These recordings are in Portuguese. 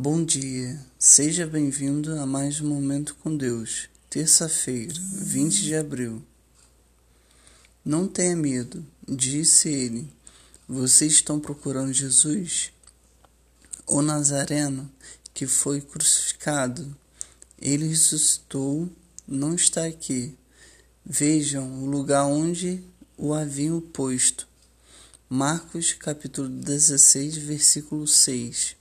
Bom dia, seja bem-vindo a mais um Momento com Deus, terça-feira, 20 de abril. Não tenha medo, disse ele. Vocês estão procurando Jesus? O Nazareno que foi crucificado. Ele ressuscitou, não está aqui. Vejam o lugar onde o haviam posto. Marcos capítulo 16, versículo 6.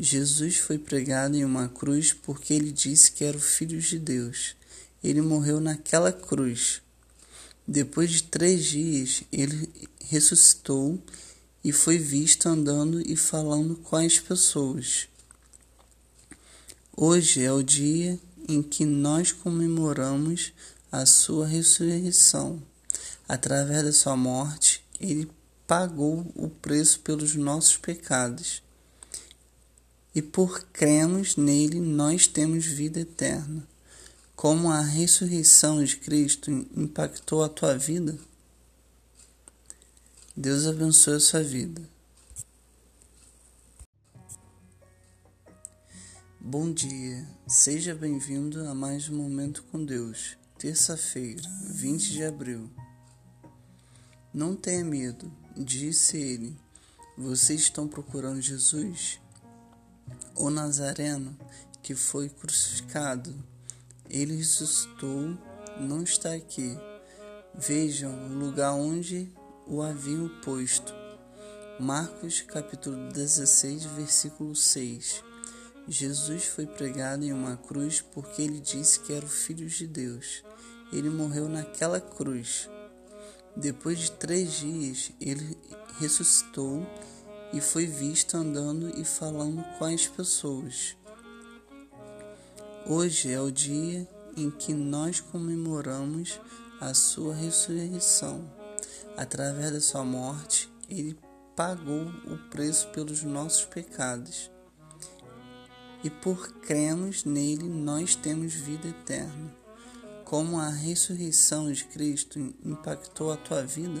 Jesus foi pregado em uma cruz porque ele disse que era o Filho de Deus. Ele morreu naquela cruz. Depois de três dias, ele ressuscitou e foi visto andando e falando com as pessoas. Hoje é o dia em que nós comemoramos a sua ressurreição. Através da sua morte, ele pagou o preço pelos nossos pecados e por cremos nele nós temos vida eterna. Como a ressurreição de Cristo impactou a tua vida? Deus abençoe a sua vida. Bom dia, seja bem-vindo a mais um Momento com Deus, terça-feira, 20 de abril. Não tenha medo, disse ele. Vocês estão procurando Jesus? O Nazareno que foi crucificado. Ele ressuscitou, não está aqui. Vejam o lugar onde o haviam posto. Marcos capítulo 16, versículo 6. Jesus foi pregado em uma cruz porque ele disse que era o Filho de Deus. Ele morreu naquela cruz. Depois de três dias, ele ressuscitou e foi visto andando e falando com as pessoas. Hoje é o dia em que nós comemoramos a sua ressurreição. Através da sua morte, ele pagou o preço pelos nossos pecados. E por cremos nele, nós temos vida eterna. Como a ressurreição de Cristo impactou a tua vida?